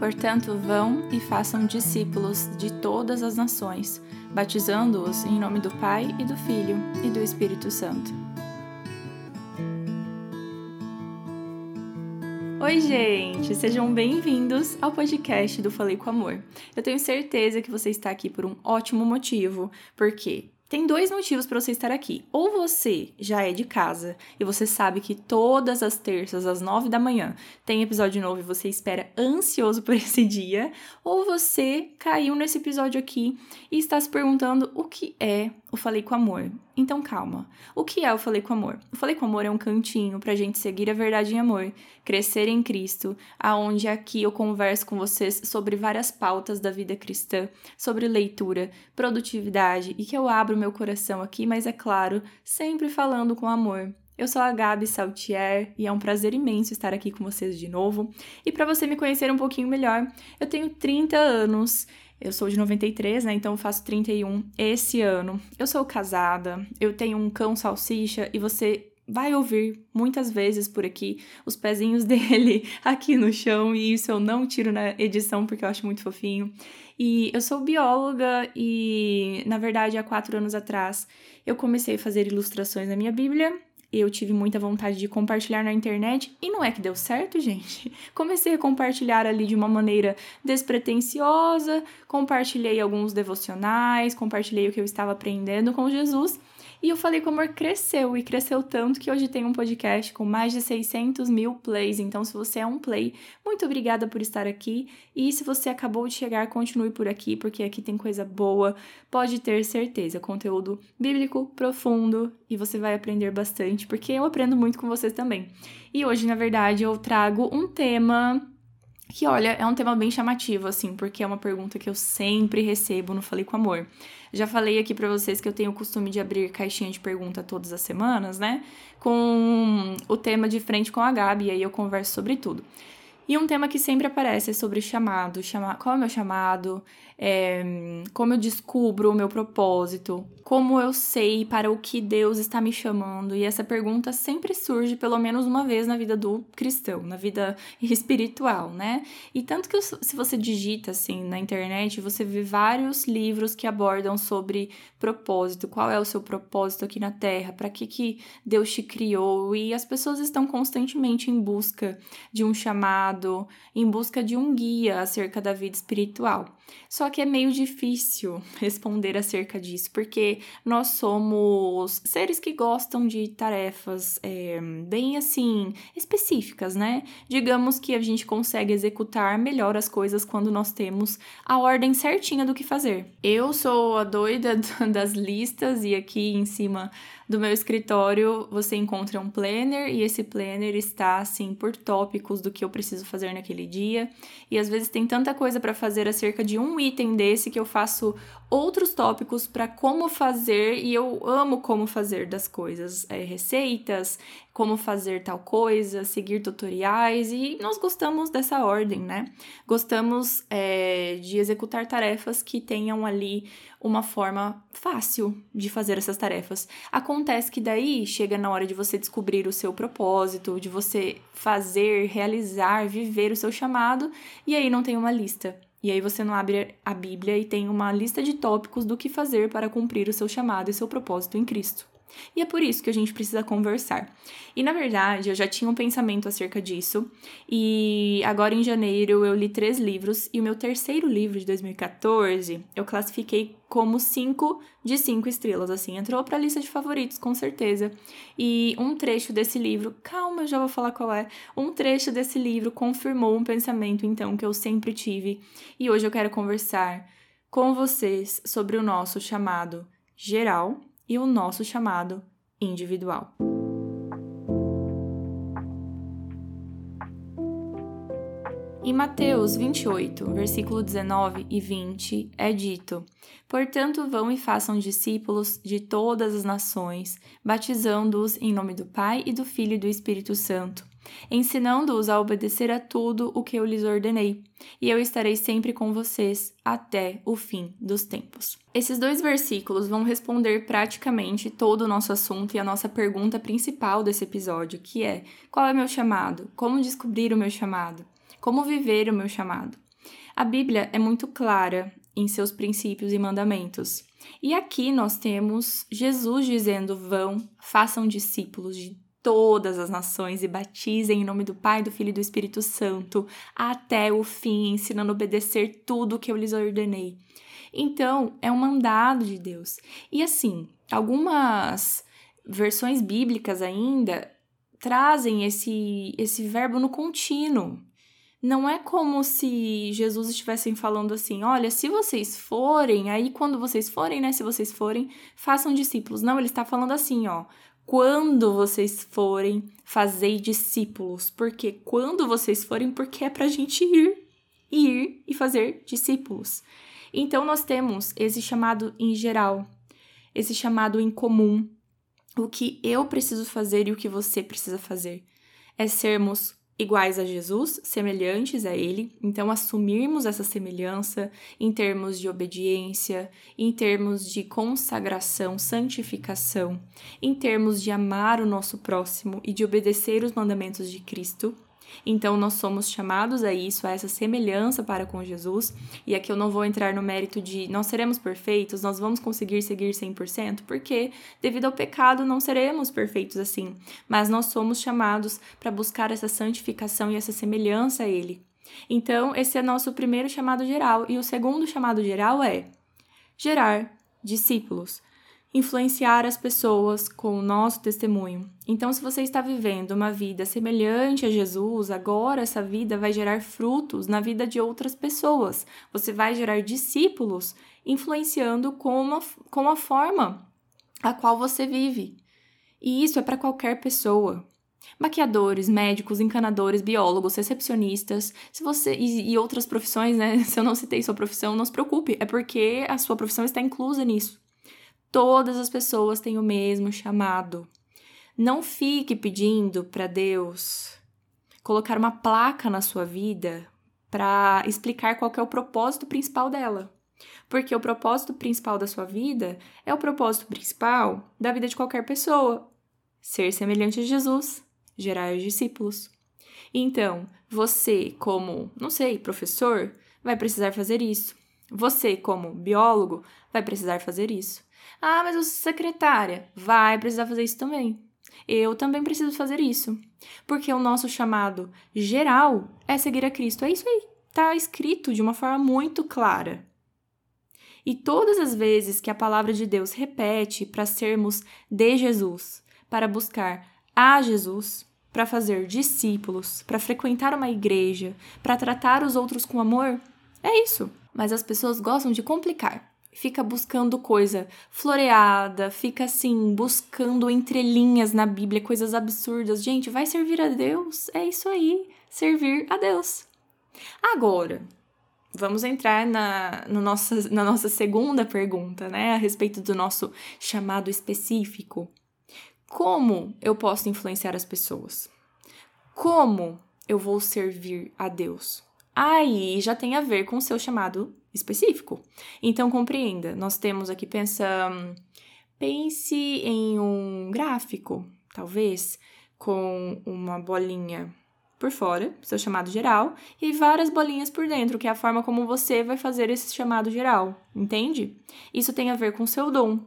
Portanto, vão e façam discípulos de todas as nações, batizando-os em nome do Pai e do Filho e do Espírito Santo. Oi, gente! Sejam bem-vindos ao podcast do Falei com Amor. Eu tenho certeza que você está aqui por um ótimo motivo, porque tem dois motivos para você estar aqui. Ou você já é de casa e você sabe que todas as terças, às nove da manhã, tem episódio novo e você espera ansioso por esse dia, ou você caiu nesse episódio aqui e está se perguntando o que é o Falei com Amor. Então calma. O que é o Falei com Amor? O Falei com Amor é um cantinho pra gente seguir a verdade em amor, crescer em Cristo, aonde aqui eu converso com vocês sobre várias pautas da vida cristã, sobre leitura, produtividade e que eu abro meu coração aqui, mas é claro, sempre falando com amor. Eu sou a Gabi Saltier e é um prazer imenso estar aqui com vocês de novo. E para você me conhecer um pouquinho melhor, eu tenho 30 anos eu sou de 93, né? Então eu faço 31 esse ano. Eu sou casada, eu tenho um cão salsicha e você vai ouvir muitas vezes por aqui os pezinhos dele aqui no chão e isso eu não tiro na edição porque eu acho muito fofinho. E eu sou bióloga e, na verdade, há quatro anos atrás eu comecei a fazer ilustrações na minha Bíblia eu tive muita vontade de compartilhar na internet e não é que deu certo, gente. Comecei a compartilhar ali de uma maneira despretensiosa, compartilhei alguns devocionais, compartilhei o que eu estava aprendendo com Jesus e eu falei o amor cresceu e cresceu tanto que hoje tem um podcast com mais de 600 mil plays. Então, se você é um play, muito obrigada por estar aqui. E se você acabou de chegar, continue por aqui, porque aqui tem coisa boa. Pode ter certeza, conteúdo bíblico profundo e você vai aprender bastante, porque eu aprendo muito com vocês também. E hoje, na verdade, eu trago um tema que olha, é um tema bem chamativo, assim, porque é uma pergunta que eu sempre recebo no Falei com Amor. Já falei aqui para vocês que eu tenho o costume de abrir caixinha de pergunta todas as semanas, né? Com o tema de frente com a Gabi, e aí eu converso sobre tudo. E um tema que sempre aparece é sobre chamado, chama... qual é o meu chamado, é... como eu descubro o meu propósito, como eu sei para o que Deus está me chamando. E essa pergunta sempre surge pelo menos uma vez na vida do cristão, na vida espiritual, né? E tanto que se você digita assim na internet, você vê vários livros que abordam sobre propósito, qual é o seu propósito aqui na Terra, para que que Deus te criou, e as pessoas estão constantemente em busca de um chamado, em busca de um guia acerca da vida espiritual. Só que é meio difícil responder acerca disso, porque nós somos seres que gostam de tarefas é, bem assim específicas, né? Digamos que a gente consegue executar melhor as coisas quando nós temos a ordem certinha do que fazer. Eu sou a doida das listas e aqui em cima do meu escritório você encontra um planner e esse planner está assim por tópicos do que eu preciso fazer naquele dia. E às vezes tem tanta coisa para fazer acerca de um item desse que eu faço outros tópicos para como fazer e eu amo como fazer das coisas, é, receitas, como fazer tal coisa, seguir tutoriais e nós gostamos dessa ordem, né? Gostamos é, de executar tarefas que tenham ali uma forma fácil de fazer essas tarefas. Acontece que daí chega na hora de você descobrir o seu propósito, de você fazer, realizar, viver o seu chamado e aí não tem uma lista. E aí você não abre a Bíblia e tem uma lista de tópicos do que fazer para cumprir o seu chamado e seu propósito em Cristo. E é por isso que a gente precisa conversar. E na verdade, eu já tinha um pensamento acerca disso, e agora em janeiro eu li três livros, e o meu terceiro livro de 2014 eu classifiquei como 5 de 5 estrelas, assim, entrou para a lista de favoritos, com certeza. E um trecho desse livro, calma, eu já vou falar qual é. Um trecho desse livro confirmou um pensamento, então, que eu sempre tive, e hoje eu quero conversar com vocês sobre o nosso chamado geral e o nosso chamado individual. Em Mateus 28, versículo 19 e 20, é dito: Portanto, vão e façam discípulos de todas as nações, batizando-os em nome do Pai e do Filho e do Espírito Santo ensinando-os a obedecer a tudo o que eu lhes ordenei, e eu estarei sempre com vocês até o fim dos tempos. Esses dois versículos vão responder praticamente todo o nosso assunto e a nossa pergunta principal desse episódio, que é: qual é meu chamado? Como descobrir o meu chamado? Como viver o meu chamado? A Bíblia é muito clara em seus princípios e mandamentos. E aqui nós temos Jesus dizendo: Vão, façam discípulos de todas as nações e batizem em nome do Pai, do Filho e do Espírito Santo, até o fim, ensinando a obedecer tudo o que eu lhes ordenei. Então, é um mandado de Deus. E assim, algumas versões bíblicas ainda trazem esse, esse verbo no contínuo. Não é como se Jesus estivesse falando assim: olha, se vocês forem, aí quando vocês forem, né? Se vocês forem, façam discípulos. Não, ele está falando assim, ó. Quando vocês forem, fazei discípulos. Porque quando vocês forem, porque é pra gente ir, ir e fazer discípulos. Então nós temos esse chamado em geral, esse chamado em comum. O que eu preciso fazer e o que você precisa fazer é sermos iguais a Jesus, semelhantes a Ele, então assumirmos essa semelhança em termos de obediência, em termos de consagração, santificação, em termos de amar o nosso próximo e de obedecer os mandamentos de Cristo então, nós somos chamados a isso, a essa semelhança para com Jesus. E aqui eu não vou entrar no mérito de nós seremos perfeitos, nós vamos conseguir seguir 100%, porque devido ao pecado não seremos perfeitos assim. Mas nós somos chamados para buscar essa santificação e essa semelhança a Ele. Então, esse é nosso primeiro chamado geral. E o segundo chamado geral é gerar discípulos influenciar as pessoas com o nosso testemunho. Então, se você está vivendo uma vida semelhante a Jesus, agora essa vida vai gerar frutos na vida de outras pessoas. Você vai gerar discípulos influenciando com, uma, com a forma a qual você vive. E isso é para qualquer pessoa. Maquiadores, médicos, encanadores, biólogos, recepcionistas, se você e, e outras profissões, né? Se eu não citei sua profissão, não se preocupe, é porque a sua profissão está inclusa nisso. Todas as pessoas têm o mesmo chamado. Não fique pedindo para Deus colocar uma placa na sua vida para explicar qual é o propósito principal dela. Porque o propósito principal da sua vida é o propósito principal da vida de qualquer pessoa: ser semelhante a Jesus, gerar discípulos. Então, você, como, não sei, professor, vai precisar fazer isso. Você, como biólogo, vai precisar fazer isso. Ah, mas eu sou secretária. Vai precisar fazer isso também. Eu também preciso fazer isso. Porque o nosso chamado geral é seguir a Cristo. É isso aí. Está escrito de uma forma muito clara. E todas as vezes que a palavra de Deus repete para sermos de Jesus, para buscar a Jesus, para fazer discípulos, para frequentar uma igreja, para tratar os outros com amor, é isso. Mas as pessoas gostam de complicar fica buscando coisa floreada, fica assim, buscando entrelinhas na Bíblia, coisas absurdas. Gente, vai servir a Deus? É isso aí, servir a Deus. Agora, vamos entrar na, no nossa, na nossa segunda pergunta, né, a respeito do nosso chamado específico. Como eu posso influenciar as pessoas? Como eu vou servir a Deus? Aí já tem a ver com o seu chamado específico. Então, compreenda, nós temos aqui, pensa, pense em um gráfico, talvez, com uma bolinha por fora, seu chamado geral, e várias bolinhas por dentro, que é a forma como você vai fazer esse chamado geral, entende? Isso tem a ver com o seu dom.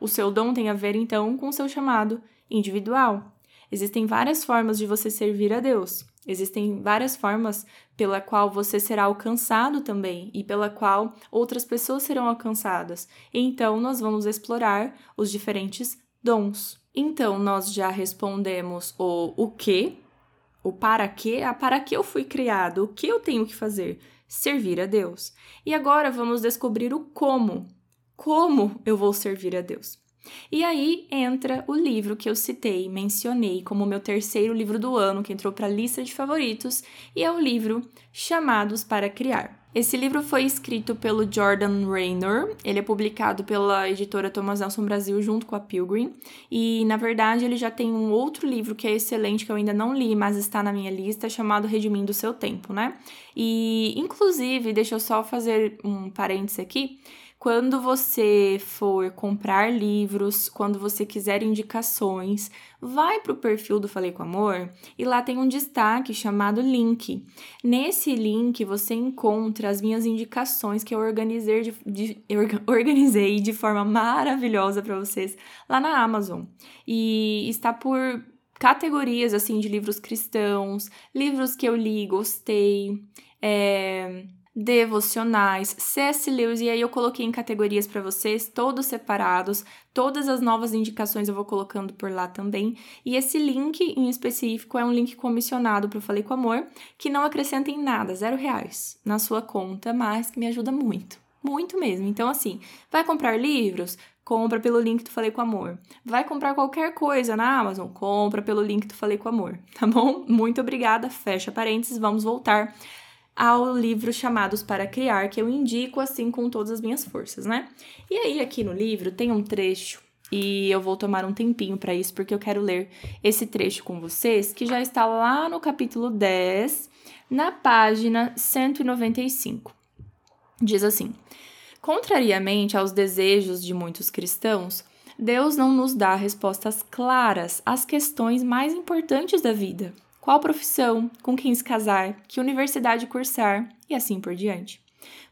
O seu dom tem a ver, então, com o seu chamado individual. Existem várias formas de você servir a Deus. Existem várias formas pela qual você será alcançado também e pela qual outras pessoas serão alcançadas. Então, nós vamos explorar os diferentes dons. Então, nós já respondemos o o que, o para quê, a para que eu fui criado, o que eu tenho que fazer, servir a Deus. E agora vamos descobrir o como. Como eu vou servir a Deus? E aí entra o livro que eu citei, mencionei como meu terceiro livro do ano, que entrou para a lista de favoritos, e é o livro Chamados para Criar. Esse livro foi escrito pelo Jordan Raynor, ele é publicado pela editora Thomas Nelson Brasil junto com a Pilgrim, e na verdade ele já tem um outro livro que é excelente, que eu ainda não li, mas está na minha lista, chamado Redimindo Seu Tempo, né? E inclusive, deixa eu só fazer um parêntese aqui, quando você for comprar livros, quando você quiser indicações, vai para o perfil do Falei com Amor e lá tem um destaque chamado link. Nesse link você encontra as minhas indicações que eu organizei de, de organizei de forma maravilhosa para vocês lá na Amazon. E está por categorias assim de livros cristãos, livros que eu li, gostei, é, devocionais, C.S. Lewis, e aí eu coloquei em categorias para vocês, todos separados, todas as novas indicações eu vou colocando por lá também, e esse link em específico é um link comissionado para Falei com Amor, que não acrescenta em nada, zero reais na sua conta, mas que me ajuda muito, muito mesmo. Então, assim, vai comprar livros? Compra pelo link do Falei com Amor. Vai comprar qualquer coisa na Amazon? Compra pelo link do Falei com Amor, tá bom? Muito obrigada, fecha parênteses, vamos voltar ao livro Chamados para Criar, que eu indico assim com todas as minhas forças, né? E aí, aqui no livro, tem um trecho, e eu vou tomar um tempinho para isso, porque eu quero ler esse trecho com vocês, que já está lá no capítulo 10, na página 195. Diz assim: Contrariamente aos desejos de muitos cristãos, Deus não nos dá respostas claras às questões mais importantes da vida qual profissão, com quem se casar, que universidade cursar e assim por diante.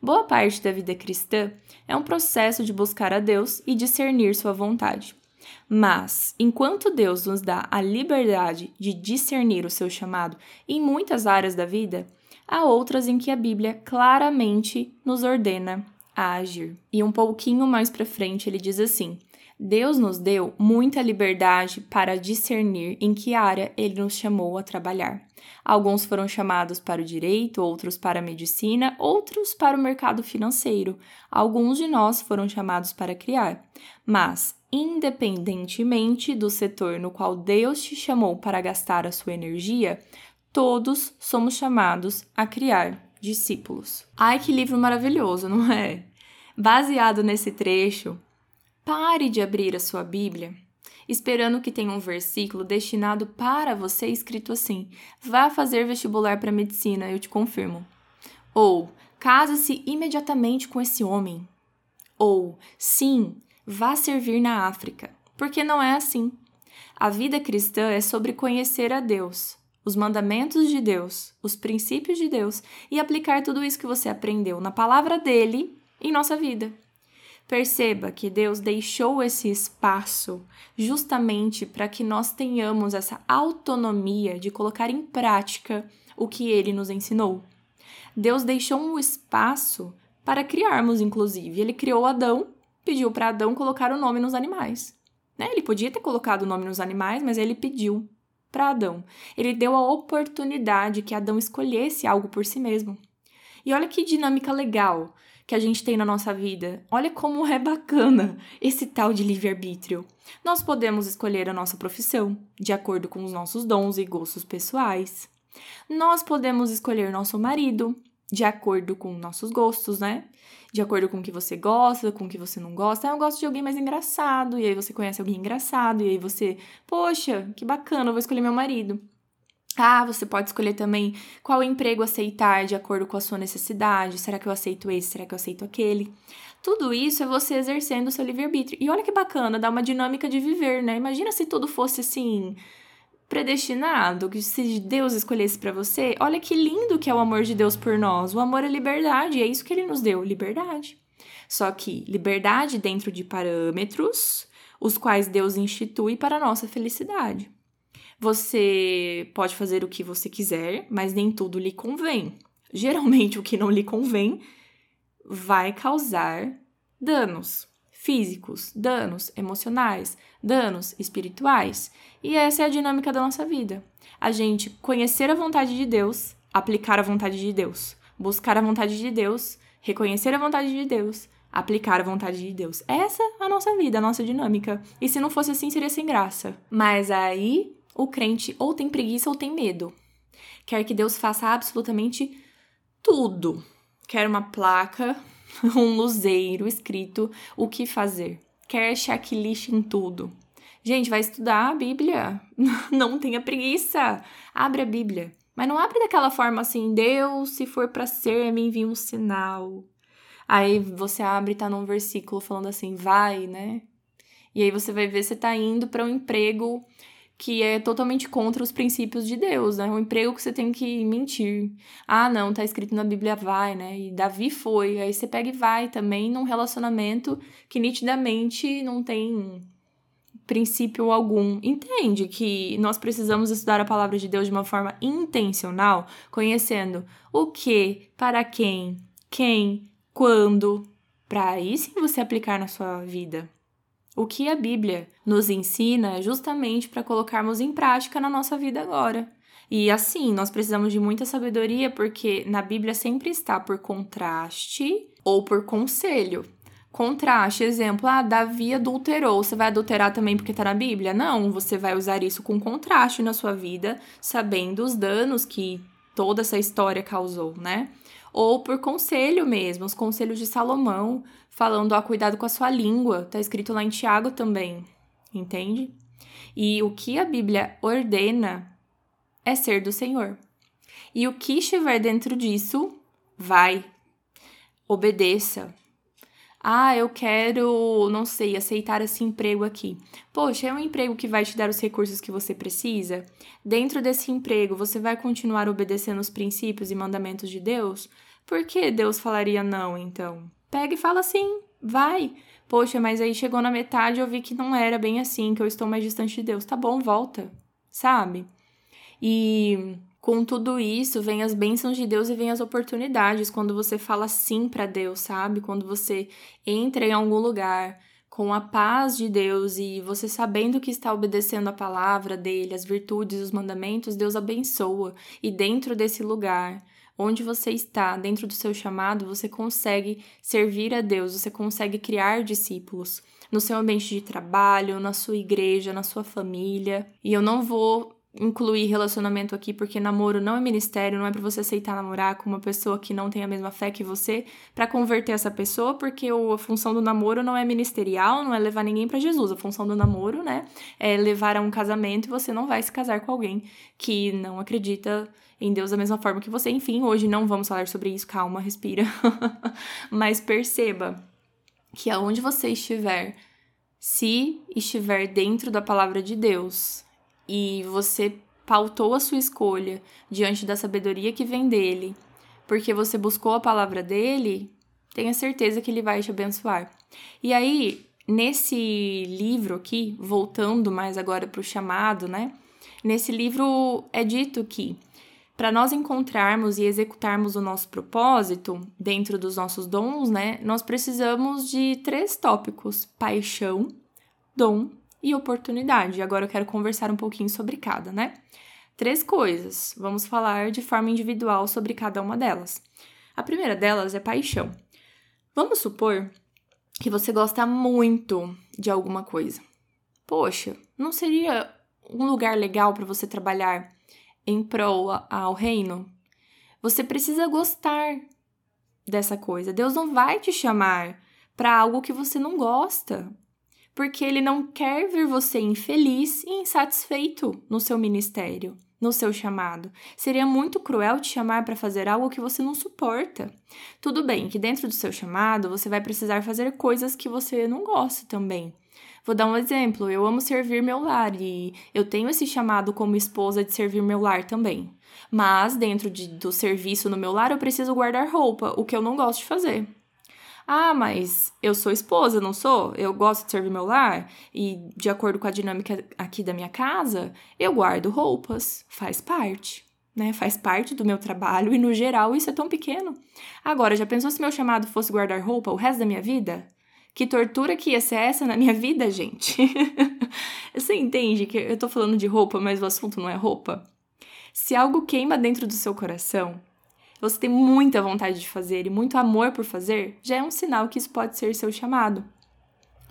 Boa parte da vida cristã é um processo de buscar a Deus e discernir sua vontade. Mas, enquanto Deus nos dá a liberdade de discernir o seu chamado em muitas áreas da vida, há outras em que a Bíblia claramente nos ordena a agir. E um pouquinho mais para frente ele diz assim: Deus nos deu muita liberdade para discernir em que área ele nos chamou a trabalhar. Alguns foram chamados para o direito, outros para a medicina, outros para o mercado financeiro. Alguns de nós foram chamados para criar. Mas, independentemente do setor no qual Deus te chamou para gastar a sua energia, todos somos chamados a criar discípulos. Ai, que livro maravilhoso, não é? Baseado nesse trecho, Pare de abrir a sua Bíblia esperando que tenha um versículo destinado para você escrito assim: vá fazer vestibular para medicina, eu te confirmo. Ou case-se imediatamente com esse homem. Ou sim, vá servir na África. Porque não é assim. A vida cristã é sobre conhecer a Deus, os mandamentos de Deus, os princípios de Deus e aplicar tudo isso que você aprendeu na palavra dele em nossa vida. Perceba que Deus deixou esse espaço justamente para que nós tenhamos essa autonomia de colocar em prática o que ele nos ensinou. Deus deixou um espaço para criarmos, inclusive. Ele criou Adão, pediu para Adão colocar o nome nos animais. Né? Ele podia ter colocado o nome nos animais, mas ele pediu para Adão. Ele deu a oportunidade que Adão escolhesse algo por si mesmo. E olha que dinâmica legal que a gente tem na nossa vida. Olha como é bacana esse tal de livre-arbítrio. Nós podemos escolher a nossa profissão de acordo com os nossos dons e gostos pessoais. Nós podemos escolher nosso marido de acordo com nossos gostos, né? De acordo com o que você gosta, com o que você não gosta. Ah, eu gosto de alguém mais engraçado, e aí você conhece alguém engraçado, e aí você, poxa, que bacana, eu vou escolher meu marido. Ah, você pode escolher também qual emprego aceitar de acordo com a sua necessidade. Será que eu aceito esse? Será que eu aceito aquele? Tudo isso é você exercendo o seu livre-arbítrio. E olha que bacana, dá uma dinâmica de viver, né? Imagina se tudo fosse assim, predestinado, que se Deus escolhesse para você. Olha que lindo que é o amor de Deus por nós. O amor é liberdade, é isso que ele nos deu, liberdade. Só que liberdade dentro de parâmetros, os quais Deus institui para a nossa felicidade. Você pode fazer o que você quiser, mas nem tudo lhe convém. Geralmente, o que não lhe convém vai causar danos físicos, danos emocionais, danos espirituais. E essa é a dinâmica da nossa vida. A gente conhecer a vontade de Deus, aplicar a vontade de Deus, buscar a vontade de Deus, reconhecer a vontade de Deus, aplicar a vontade de Deus. Essa é a nossa vida, a nossa dinâmica. E se não fosse assim, seria sem graça. Mas aí o crente ou tem preguiça ou tem medo. Quer que Deus faça absolutamente tudo. Quer uma placa, um luzeiro escrito o que fazer. Quer checklist em tudo. Gente, vai estudar a Bíblia. Não tenha preguiça. Abre a Bíblia. Mas não abre daquela forma assim, Deus, se for para ser, me envia um sinal. Aí você abre e tá num versículo falando assim, vai, né? E aí você vai ver você tá indo para um emprego que é totalmente contra os princípios de Deus, né? Um emprego que você tem que mentir. Ah, não, tá escrito na Bíblia vai, né? E Davi foi. Aí você pega e vai também num relacionamento que nitidamente não tem princípio algum. Entende que nós precisamos estudar a palavra de Deus de uma forma intencional, conhecendo o que, para quem, quem, quando, para aí sim você aplicar na sua vida. O que a Bíblia nos ensina é justamente para colocarmos em prática na nossa vida agora. E assim, nós precisamos de muita sabedoria porque na Bíblia sempre está por contraste ou por conselho. Contraste, exemplo, ah, Davi adulterou. Você vai adulterar também porque está na Bíblia? Não, você vai usar isso com contraste na sua vida, sabendo os danos que toda essa história causou, né? Ou por conselho mesmo, os conselhos de Salomão, falando, ó, cuidado com a sua língua, tá escrito lá em Tiago também, entende? E o que a Bíblia ordena é ser do Senhor. E o que estiver dentro disso, vai, obedeça. Ah, eu quero, não sei, aceitar esse emprego aqui. Poxa, é um emprego que vai te dar os recursos que você precisa? Dentro desse emprego, você vai continuar obedecendo os princípios e mandamentos de Deus? Por que Deus falaria não, então? Pega e fala assim, vai. Poxa, mas aí chegou na metade e eu vi que não era bem assim, que eu estou mais distante de Deus. Tá bom, volta, sabe? E com tudo isso, vem as bênçãos de Deus e vem as oportunidades quando você fala sim para Deus, sabe? Quando você entra em algum lugar com a paz de Deus e você sabendo que está obedecendo a palavra dele, as virtudes, os mandamentos, Deus abençoa. E dentro desse lugar, onde você está, dentro do seu chamado, você consegue servir a Deus, você consegue criar discípulos no seu ambiente de trabalho, na sua igreja, na sua família. E eu não vou incluir relacionamento aqui porque namoro não é ministério, não é para você aceitar namorar com uma pessoa que não tem a mesma fé que você para converter essa pessoa, porque a função do namoro não é ministerial, não é levar ninguém para Jesus. A função do namoro, né, é levar a um casamento e você não vai se casar com alguém que não acredita em Deus da mesma forma que você. Enfim, hoje não vamos falar sobre isso, calma, respira. Mas perceba que aonde você estiver, se estiver dentro da palavra de Deus, e você pautou a sua escolha diante da sabedoria que vem dele, porque você buscou a palavra dele, tenha certeza que ele vai te abençoar. E aí, nesse livro aqui, voltando mais agora para o chamado, né? Nesse livro é dito que para nós encontrarmos e executarmos o nosso propósito dentro dos nossos dons, né, nós precisamos de três tópicos: paixão, dom e oportunidade. Agora eu quero conversar um pouquinho sobre cada, né? Três coisas. Vamos falar de forma individual sobre cada uma delas. A primeira delas é paixão. Vamos supor que você gosta muito de alguma coisa. Poxa, não seria um lugar legal para você trabalhar em prol ao reino? Você precisa gostar dessa coisa. Deus não vai te chamar para algo que você não gosta porque ele não quer ver você infeliz e insatisfeito no seu ministério, no seu chamado. Seria muito cruel te chamar para fazer algo que você não suporta. Tudo bem que dentro do seu chamado você vai precisar fazer coisas que você não gosta também. Vou dar um exemplo. Eu amo servir meu lar e eu tenho esse chamado como esposa de servir meu lar também. Mas dentro de, do serviço no meu lar eu preciso guardar roupa, o que eu não gosto de fazer. Ah, mas eu sou esposa, não sou? Eu gosto de servir meu lar e, de acordo com a dinâmica aqui da minha casa, eu guardo roupas, faz parte. Né, faz parte do meu trabalho e, no geral, isso é tão pequeno. Agora, já pensou se meu chamado fosse guardar roupa o resto da minha vida? Que tortura que ia ser essa na minha vida, gente? Você entende que eu tô falando de roupa, mas o assunto não é roupa? Se algo queima dentro do seu coração, você tem muita vontade de fazer e muito amor por fazer, já é um sinal que isso pode ser seu chamado.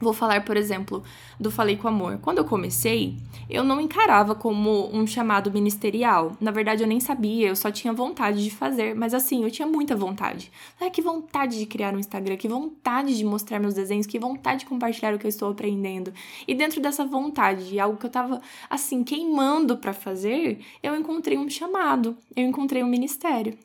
Vou falar, por exemplo, do Falei com Amor. Quando eu comecei, eu não encarava como um chamado ministerial. Na verdade, eu nem sabia, eu só tinha vontade de fazer. Mas assim, eu tinha muita vontade. Ah, que vontade de criar um Instagram, que vontade de mostrar meus desenhos, que vontade de compartilhar o que eu estou aprendendo. E dentro dessa vontade, algo que eu tava, assim, queimando para fazer, eu encontrei um chamado, eu encontrei um ministério.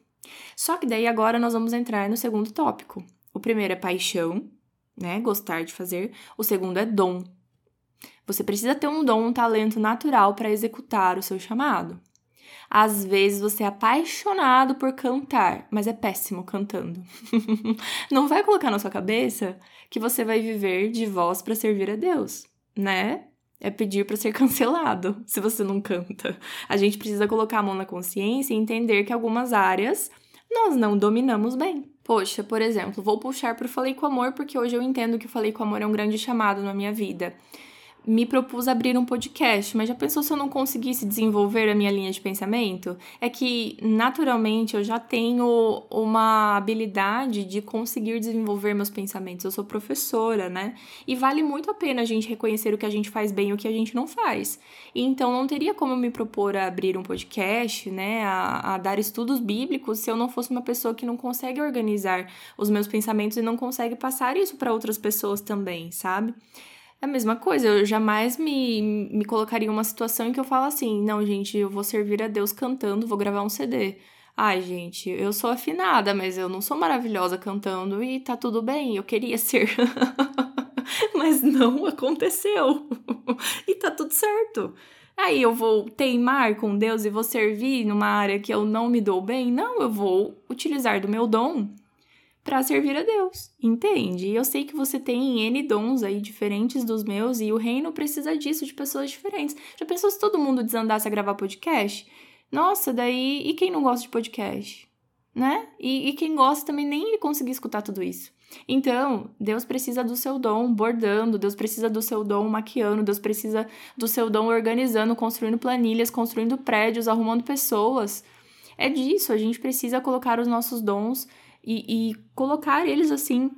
Só que daí agora nós vamos entrar no segundo tópico, O primeiro é paixão, né? Gostar de fazer. O segundo é dom. Você precisa ter um dom, um talento natural para executar o seu chamado. Às vezes você é apaixonado por cantar, mas é péssimo cantando. Não vai colocar na sua cabeça que você vai viver de voz para servir a Deus, né? É pedir para ser cancelado se você não canta. A gente precisa colocar a mão na consciência e entender que algumas áreas nós não dominamos bem. Poxa, por exemplo, vou puxar para Falei com Amor porque hoje eu entendo que o Falei com Amor é um grande chamado na minha vida me propus abrir um podcast, mas já pensou se eu não conseguisse desenvolver a minha linha de pensamento? É que, naturalmente, eu já tenho uma habilidade de conseguir desenvolver meus pensamentos. Eu sou professora, né? E vale muito a pena a gente reconhecer o que a gente faz bem e o que a gente não faz. Então, não teria como me propor a abrir um podcast, né? A, a dar estudos bíblicos se eu não fosse uma pessoa que não consegue organizar os meus pensamentos e não consegue passar isso para outras pessoas também, sabe? É a mesma coisa, eu jamais me, me colocaria em uma situação em que eu falo assim: não, gente, eu vou servir a Deus cantando, vou gravar um CD. Ai, gente, eu sou afinada, mas eu não sou maravilhosa cantando e tá tudo bem, eu queria ser. mas não aconteceu. e tá tudo certo. Aí eu vou teimar com Deus e vou servir numa área que eu não me dou bem? Não, eu vou utilizar do meu dom para servir a Deus, entende? Eu sei que você tem N dons aí diferentes dos meus e o reino precisa disso, de pessoas diferentes. Já pensou se todo mundo desandasse a gravar podcast? Nossa, daí. E quem não gosta de podcast? Né? E, e quem gosta também nem ia conseguir escutar tudo isso. Então, Deus precisa do seu dom bordando, Deus precisa do seu dom maquiando, Deus precisa do seu dom organizando, construindo planilhas, construindo prédios, arrumando pessoas. É disso, a gente precisa colocar os nossos dons e, e colocar eles assim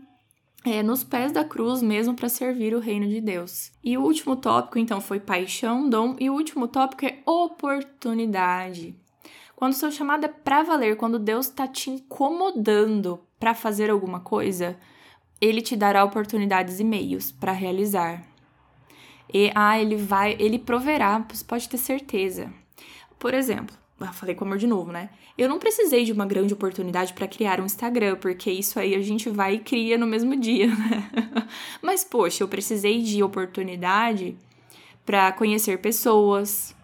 é, nos pés da cruz mesmo para servir o reino de Deus. E o último tópico, então, foi paixão, dom, e o último tópico é oportunidade. Quando o seu chamado é para valer, quando Deus está te incomodando para fazer alguma coisa, ele te dará oportunidades e meios para realizar. E ah, ele vai, ele proverá, você pode ter certeza. Por exemplo, falei com amor de novo, né? Eu não precisei de uma grande oportunidade para criar um Instagram, porque isso aí a gente vai e cria no mesmo dia, né? Mas poxa, eu precisei de oportunidade para conhecer pessoas,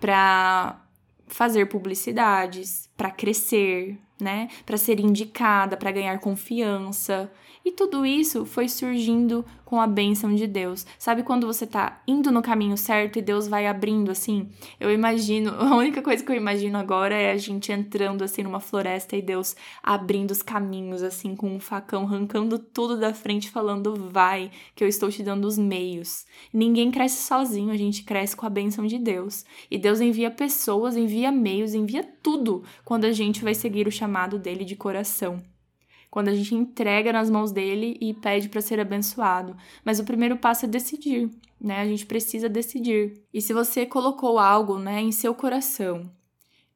para fazer publicidades, para crescer, né? Para ser indicada, para ganhar confiança. E tudo isso foi surgindo com a bênção de Deus. Sabe quando você tá indo no caminho certo e Deus vai abrindo assim? Eu imagino, a única coisa que eu imagino agora é a gente entrando assim numa floresta e Deus abrindo os caminhos assim com um facão, arrancando tudo da frente, falando: "Vai, que eu estou te dando os meios". Ninguém cresce sozinho, a gente cresce com a bênção de Deus. E Deus envia pessoas, envia meios, envia tudo quando a gente vai seguir o chamado dele de coração quando a gente entrega nas mãos dele e pede para ser abençoado. Mas o primeiro passo é decidir, né? A gente precisa decidir. E se você colocou algo, né, em seu coração,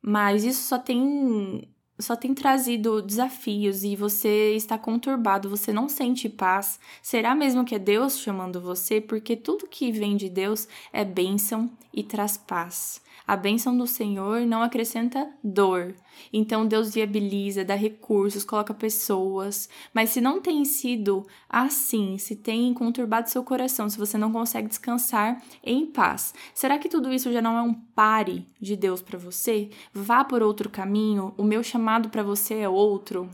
mas isso só tem só tem trazido desafios e você está conturbado, você não sente paz, será mesmo que é Deus chamando você? Porque tudo que vem de Deus é bênção e traz paz. A bênção do Senhor não acrescenta dor. Então Deus viabiliza, dá recursos, coloca pessoas. Mas se não tem sido assim, se tem conturbado seu coração, se você não consegue descansar em paz, será que tudo isso já não é um pare de Deus para você? Vá por outro caminho. O meu chamado para você é outro.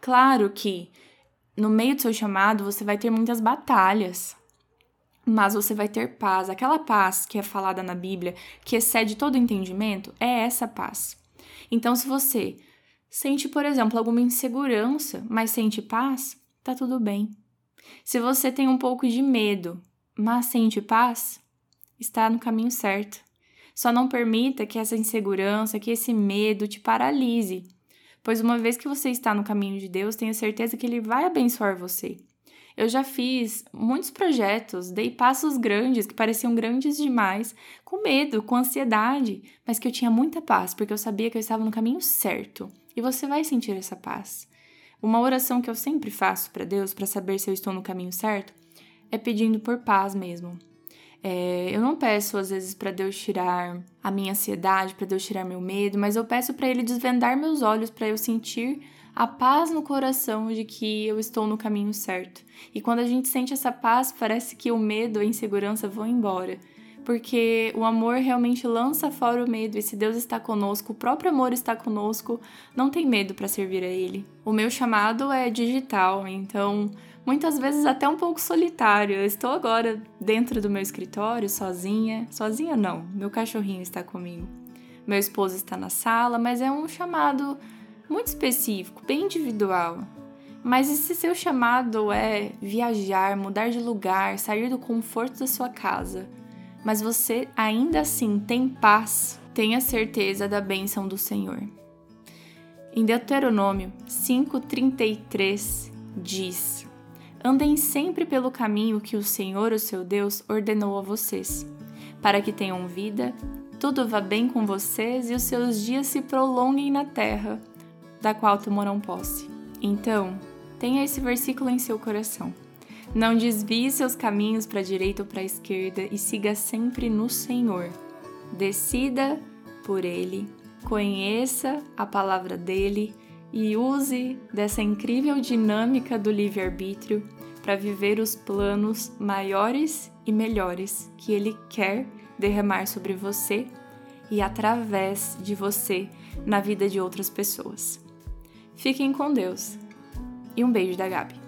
Claro que no meio do seu chamado você vai ter muitas batalhas mas você vai ter paz. Aquela paz que é falada na Bíblia, que excede todo entendimento, é essa paz. Então, se você sente, por exemplo, alguma insegurança, mas sente paz, tá tudo bem. Se você tem um pouco de medo, mas sente paz, está no caminho certo. Só não permita que essa insegurança, que esse medo te paralise, pois uma vez que você está no caminho de Deus, tenha certeza que Ele vai abençoar você. Eu já fiz muitos projetos, dei passos grandes que pareciam grandes demais, com medo, com ansiedade, mas que eu tinha muita paz, porque eu sabia que eu estava no caminho certo. E você vai sentir essa paz. Uma oração que eu sempre faço para Deus para saber se eu estou no caminho certo é pedindo por paz mesmo. É, eu não peço às vezes para Deus tirar a minha ansiedade, para Deus tirar meu medo, mas eu peço para Ele desvendar meus olhos para eu sentir a paz no coração de que eu estou no caminho certo. E quando a gente sente essa paz, parece que o medo a insegurança vão embora. Porque o amor realmente lança fora o medo, e se Deus está conosco, o próprio amor está conosco, não tem medo para servir a Ele. O meu chamado é digital, então muitas vezes até um pouco solitário. Eu estou agora dentro do meu escritório, sozinha. Sozinha não, meu cachorrinho está comigo. Meu esposo está na sala, mas é um chamado muito específico, bem individual. Mas e se seu chamado é viajar, mudar de lugar, sair do conforto da sua casa, mas você ainda assim tem paz, tenha certeza da bênção do Senhor. Em Deuteronômio 5,33 diz: Andem sempre pelo caminho que o Senhor, o seu Deus, ordenou a vocês, para que tenham vida, tudo vá bem com vocês e os seus dias se prolonguem na terra da qual tomarão posse. Então, tenha esse versículo em seu coração. Não desvie seus caminhos para a direita ou para a esquerda e siga sempre no Senhor. Decida por Ele, conheça a palavra dele e use dessa incrível dinâmica do livre-arbítrio para viver os planos maiores e melhores que Ele quer derramar sobre você e através de você na vida de outras pessoas. Fiquem com Deus e um beijo da Gabi.